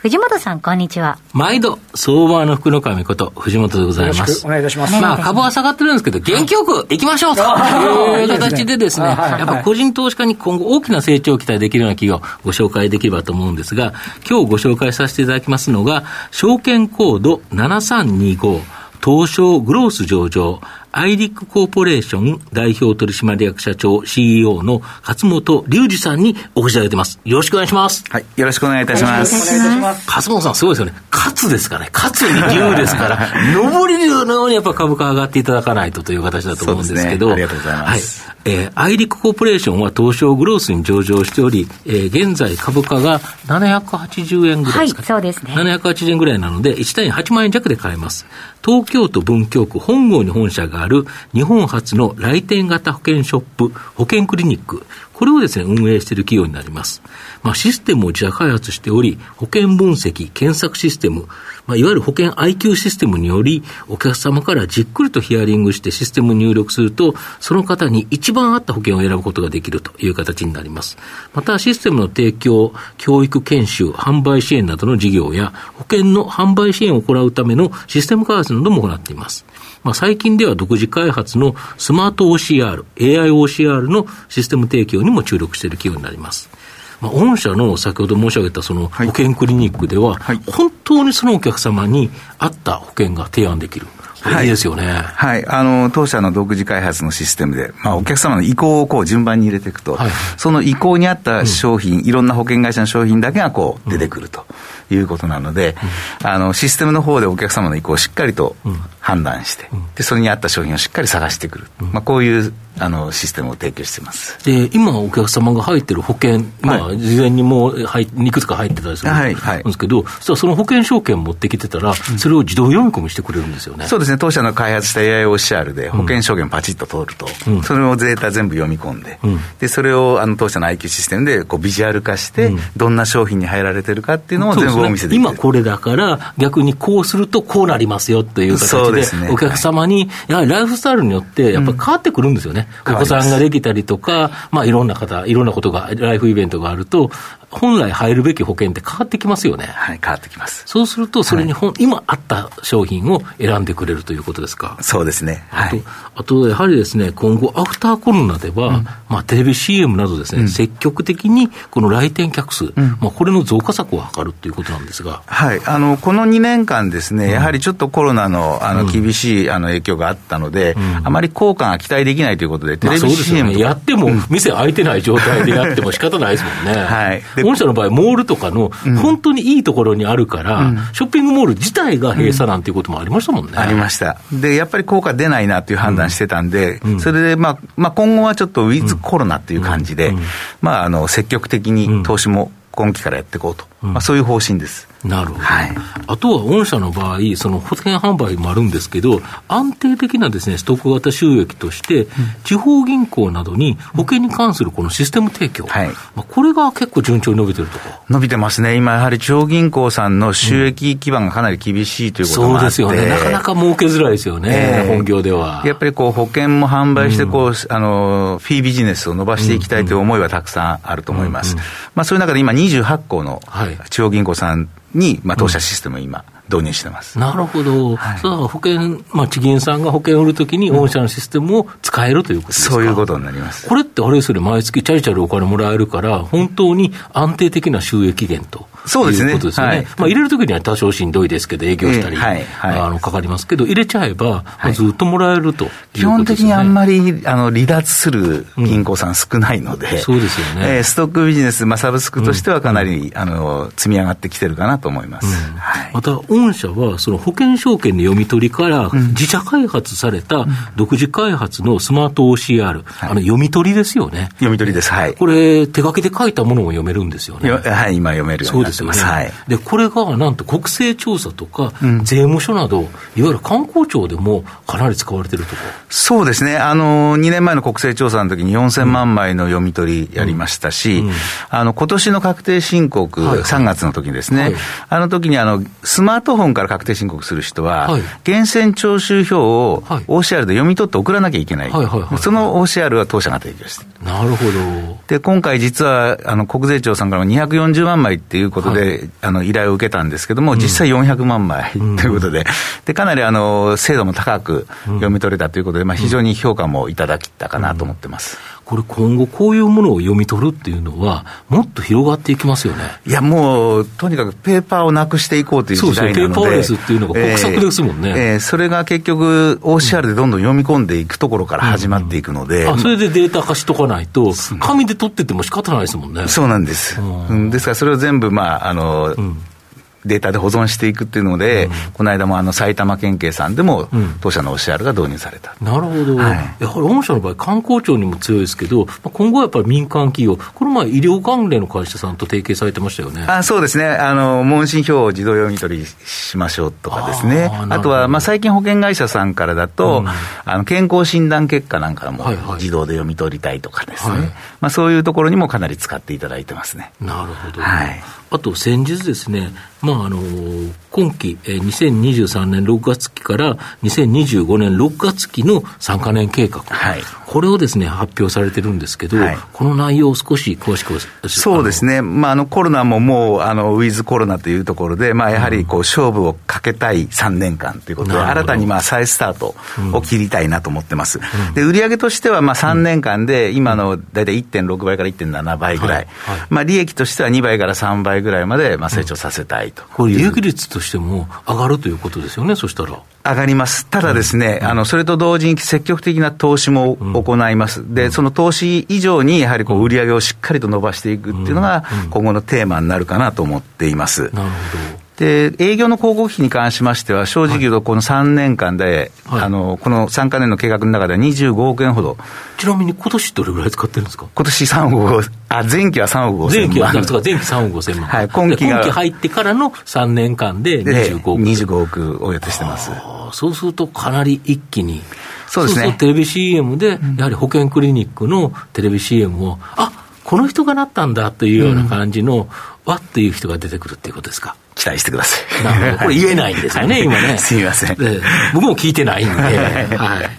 藤本さん、こんにちは。毎度、相場の福の神こと、藤本でございます。お願いいたします。まあ、株は下がってるんですけど、元気よく行きましょうという形でですね、やっぱ個人投資家に今後大きな成長を期待できるような企業をご紹介できればと思うんですが、今日ご紹介させていただきますのが、証券コード7325、東証グロース上場、アイリックコーポレーション代表取締役社長 CEO の勝本隆二さんにお越しいただいてます。よろしくお願いします。はい。よろしくお願いいたします。勝本さんすごいですよね。勝ですからね。勝に龍ですから、上り龍のようにやっぱ株価上がっていただかないとという形だと思うんですけど。ね、ありがとうございます。はい。えー、アイリックコーポレーションは東証グロースに上場しており、えー、現在株価が780円ぐらいですか、ね、はい、そうですね。780円ぐらいなので、1単位8万円弱で買えます。東京都文京区本郷に本社がある日本初の来店型保険ショップ、保険クリニック、これをですね、運営している企業になります。まあ、システムを自社開発しており、保険分析、検索システム、まあ、いわゆる保険 IQ システムにより、お客様からじっくりとヒアリングしてシステムに入力すると、その方に一番合った保険を選ぶことができるという形になります。また、システムの提供、教育研修、販売支援などの事業や、保険の販売支援を行うためのシステム開発なども行っています。まあ、最近では独自開発のスマート OCR、AIOCR のシステム提供にも注力している企業になります。まあ、御社の先ほど申し上げたその保険クリニックでは、はい、本当にそのお客様に合った保険が提案できる。いいですよね。はい。あの、当社の独自開発のシステムで、まあ、お客様の意向をこう順番に入れていくと、はい、その意向に合った商品、うん、いろんな保険会社の商品だけがこう出てくるということなので、うん、あの、システムの方でお客様の意向をしっかりと判断して、うん、で、それに合った商品をしっかり探してくる。まあ、こういうあのシステムを提供してます。で今、お客様が入ってる保険、まあ、事前にもう入いくつか入ってたりするんですけど、はいその保険証券持ってきてたら、それを自動読み込みしてくれるんですよね、そうですね、当社の開発した AIOCR で保険証券パチッと通ると、うん、それをデータ全部読み込んで、うん、でそれをあの当社の IQ システムでこうビジュアル化して、どんな商品に入られてるかっていうのを全部お見せできる、ね、今これだから、逆にこうするとこうなりますよという形で、お客様に、やはりライフスタイルによって、やっぱり変わってくるんですよね。お子さんができたりとか、まあ、いろんな方、いろんなことが、ライフイベントがあると、本来入るべき保険って変わってきますよね。はい、変わってきます。そうすると、それに本、はい、今あった商品を選んでくれるということですか？そうですね。はい、あと、あとやはりですね、今後、アフターコロナでは、うん、まあ、テレビ CM などですね、うん、積極的にこの来店客数、うん、まあ、これの増加策を図るということなんですが。はい、あの、この2年間ですね、やはりちょっとコロナの、あの、厳しい、あの、影響があったので、あまり効果が期待できないということで、テレビ CM、ね、やっても、店開いてない状態でやっても仕方ないですもんね。はい。御社の場合、モールルとかの、本当にいいところにあるから、うん、ショッピングモール自体が閉鎖なんていうこともありましたもんね。ありました。で、やっぱり効果出ないなっていう判断してたんで、それで、まあ、まあ、今後はちょっとウィズコロナっていう感じで、まあ、あの、積極的に投資も今期からやっていこうと、まあ、そういう方針です。なるほど、はい、あとは御社の場合、その保険販売もあるんですけど、安定的なです、ね、ストック型収益として、地方銀行などに保険に関するこのシステム提供、はい、まあ、これが結構順調に伸びてるとか伸びてますね、今、やはり地方銀行さんの収益基盤がかなり厳しいということもあって、そうですよね、なかなか儲けづらいですよね、えー、本業では。やっぱりこう保険も販売してこう、うん、あの、フィービジネスを伸ばしていきたいという思いはたくさんあると思います。まあ、そういう中で今、28個の地方銀行さんに、まあ、当社システムを今、導入してます。なるほど。はい、そう保険、まあ、地銀さんが保険を売るときに、御社のシステムを使えるということですか、そういうことになります。これってあれですよね、毎月チャリチャリお金もらえるから、本当に安定的な収益源と。そうですね。いうことですよね。はい、まあ、入れるときには多少しんどいですけど、営業したり、えーはいはい、あのかかりますけど、入れちゃえば、ずっともらえると、ね、基本的にあんまりあの離脱する銀行さん少ないので、うん、そうですよね、えー、ストックビジネス、まあ、サブスクとしてはかなり、うん、あの積み上がってきてるかなと思います。うん。はい、また、御社はその保険証券の読み取りから、自社開発された独自開発のスマート OCR、あの読み取りですよね。読み取りです、はい。これ、手書きで書いたものも読めるんですよね。はい、今読めるようになですよね。はい、で、これがなんと国勢調査とか、税務署など、いわゆる観光庁でもかなり使われてるとか。そうですね。あの、2年前の国勢調査の時に4000万枚の読み取りやりましたし、うん。うん、あの、今年の確定申告、はいはい、3月の時にですね、はい、あの時にあの、スマートフォンから確定申告する人は、はい、源泉徴収票を OCR で読み取って送らなきゃいけない、その OCR は当社が提供してなるほど。で、今回実は、あの、国税庁さんからも240万枚っていうことで、はい、あの、依頼を受けたんですけども、実際400万枚ということで、うん、で、かなりあの、精度も高く読み取れたということで、まあ、非常に評価もいただきたかなと思ってます。うんこれ、今後、こういうものを読み取るっていうのは、もっと広がっていきますよね。いや、もう、とにかくペーパーをなくしていこうという時代なので、そうそうペーパーレスっていうのが国策ですもんね。えー、えー、それが結局、OCR でどんどん読み込んでいくところから始まっていくので、うん。うん、あそれでデータ化しとかないと、紙で取ってても仕方ないですもんね。そうなんです。うん、ですから、それを全部、まあ、あの、うんデータで保存していくっていうので、うん、この間もあの埼玉県警さんでも、当社の OCR が導入された、うん、なるほど、はい、やはり御社の場合、観光庁にも強いですけど、今後はやっぱり民間企業、この前、医療関連の会社さんと提携されてましたよね。あそうですね、あの問診票を自動読み取りしましょうとかですね、あとは、まあ、最近、保険会社さんからだと、うん、あの健康診断結果なんかも自動で読み取りたいとかですね、はいはい、まあ、そういうところにもかなり使っていただいてますね。なるほど、はい。あと先日ですね、まあ、あの今期、えー、2023年6月期から2025年6月期の3か年計画、はい、これをですね発表されてるんですけど、はい、この内容を少し詳しくそうですね、まあ、あのコロナももうあのウィズコロナというところで、まあ、やはりこう勝負をかけたい3年間ということで、新たにまあ再スタートを切りたいなと思ってます。うん、で売上としてはまあ3年間で、今の大体1.6倍から1.7倍ぐらい、まあ、利益としては2倍から3倍ぐらいまでまあ成長させたいと、これ、利益率としても上がるということですよね、そしたら。上がります。ただですね、うん、あの、それと同時に積極的な投資も行います。うん、で、その投資以上に、やはりこう、売り上げをしっかりと伸ばしていくっていうのが、今後のテーマになるかなと思っています。なるほど。で、営業の広告費に関しましては、正直言うと、この3年間で、はい、あの、この3か年の計画の中では25億円ほど。ちなみに今年どれぐらい使ってるんですか？今年3億、あ、前期は3億5千万。前期は、前期3億5千万。はい、今期が。今期入ってからの3年間で25億。25億を予定してます。そうすると、かなり一気に。そうですね。そうテレビ CM で、やはり保険クリニックのテレビ CM を、あこの人がなったんだというような感じの、わっていう人が出てくるっていうことですか？期待してください。なるほど。これ言えないんですよね、今ね。すみません。僕も聞いてないんで。はい。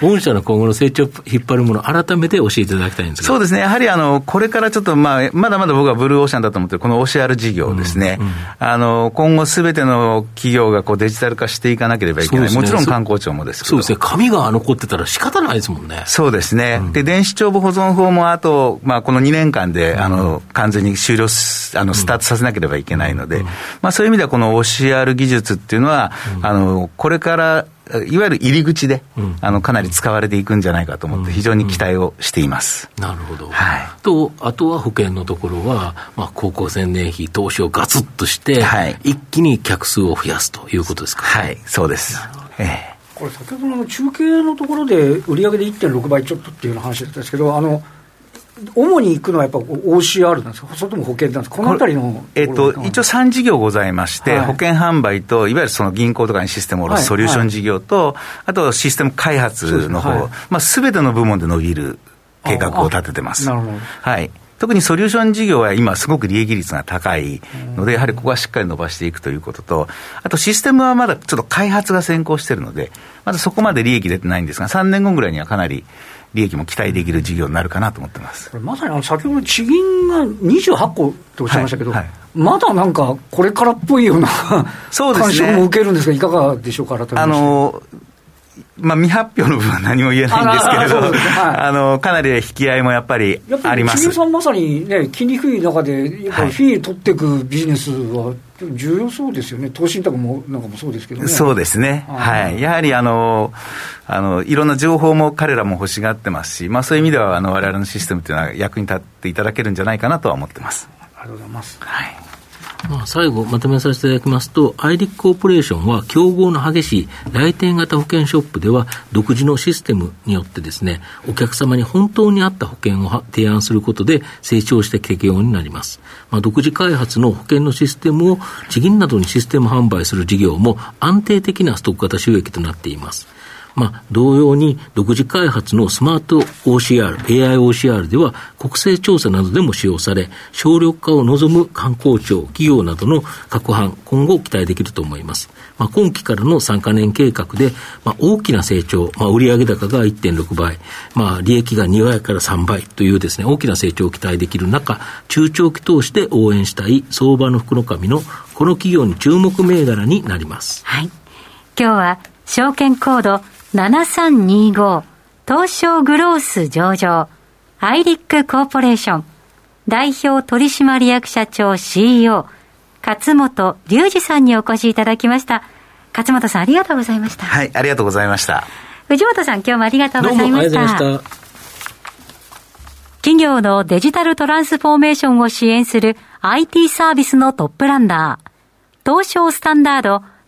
御社の今後の成長を引っ張るもの、改めて教えていただきたいんですそうですね、やはりあのこれからちょっと、まあ、まだまだ僕はブルーオーシャンだと思ってる、この OCR 事業ですね、うんうん、あの今後、すべての企業がこうデジタル化していかなければいけない、ね、もちろん観光庁もですそうですね、紙が残ってたら仕方ないですもんね。そうですね、うん、で電子帳簿保存法もあと、まあ、この2年間で、あの完全に終了あのスタートさせなければいけないので、まあ、そういう意味では、この OCR 技術っていうのは、あのこれからいわゆる入り口で、うん、あのかなり使われていくんじゃないかと思って、非常に期待をしています、うん。うん、なるほど、はい、とあとは保険のところは、まあ、高校生年費、投資をガツッとして、はい、一気に客数を増やすということですか、はい、そうです。ええ。これ先ほどの中継のところで売上で1.6倍ちょっとっていうような話だったんですけどあの主に行くのはやっぱ OCR なんですか、それとも保険なんですか、このあたりのえっと、一応3事業ございまして、はい、保険販売と、いわゆるその銀行とかにシステムを下ろすソリューション事業と、はい。はい、あとシステム開発の方すべ、ての部門で伸びる計画を立ててます。なるほど。はい。特にソリューション事業は今、すごく利益率が高いので、やはりここはしっかり伸ばしていくということと、あとシステムはまだちょっと開発が先行しているので、まだそこまで利益出てないんですが、3年後ぐらいにはかなり利益も期待できる事業になるかなと思ってます。まさにあの先ほど、地銀が28個っておっしゃいましたけど、はい。はい、まだなんか、これからっぽいようなそうです、ね、感触も受けるんですが、いかがでしょうか、改めて。あのまあ、未発表の部分は何も言えないんですけれど、あ、はい、のかなり引き合いもやっぱりあります。さんまさにね、金利低い中で、やっぱりフィー取っていくビジネスは重要そうですよね、投資信託もなんかもそうですけどね。そうですね、はい、やはりあのあのいろんな情報も彼らも欲しがってますし、まあ、そういう意味では、われわれのシステムというのは役に立っていただけるんじゃないかなとは思ってます。ありがとうございます。はいまあ、最後まとめさせていただきますと、アイリックコーポレーションは競合の激しい来店型保険ショップでは独自のシステムによってですね、お客様に本当に合った保険を提案することで成長して適用になります。まあ、独自開発の保険のシステムを地銀などにシステム販売する事業も安定的なストック型収益となっています。まあ、同様に独自開発のスマート OCR、AIOCR では国勢調査などでも使用され、省力化を望む観光庁、企業などの各班、今後期待できると思います。まあ、今期からの3カ年計画で、まあ、大きな成長、まあ、売上高が1.6倍、まあ、利益が2倍から3倍というですね、大きな成長を期待できる中、中長期投資で応援したい相場の福の神のこの企業に注目銘柄になります。はい。今日は証券コード7325東証グロース上場アイリックコーポレーション代表取締役社長 CEO 勝本隆二さんにお越しいただきました。勝本さんありがとうございました。はいありがとうございました。藤本さん今日もありがとうございました。企業のデジタルトランスフォーメーションを支援する IT サービスのトップランナー東証スタンダード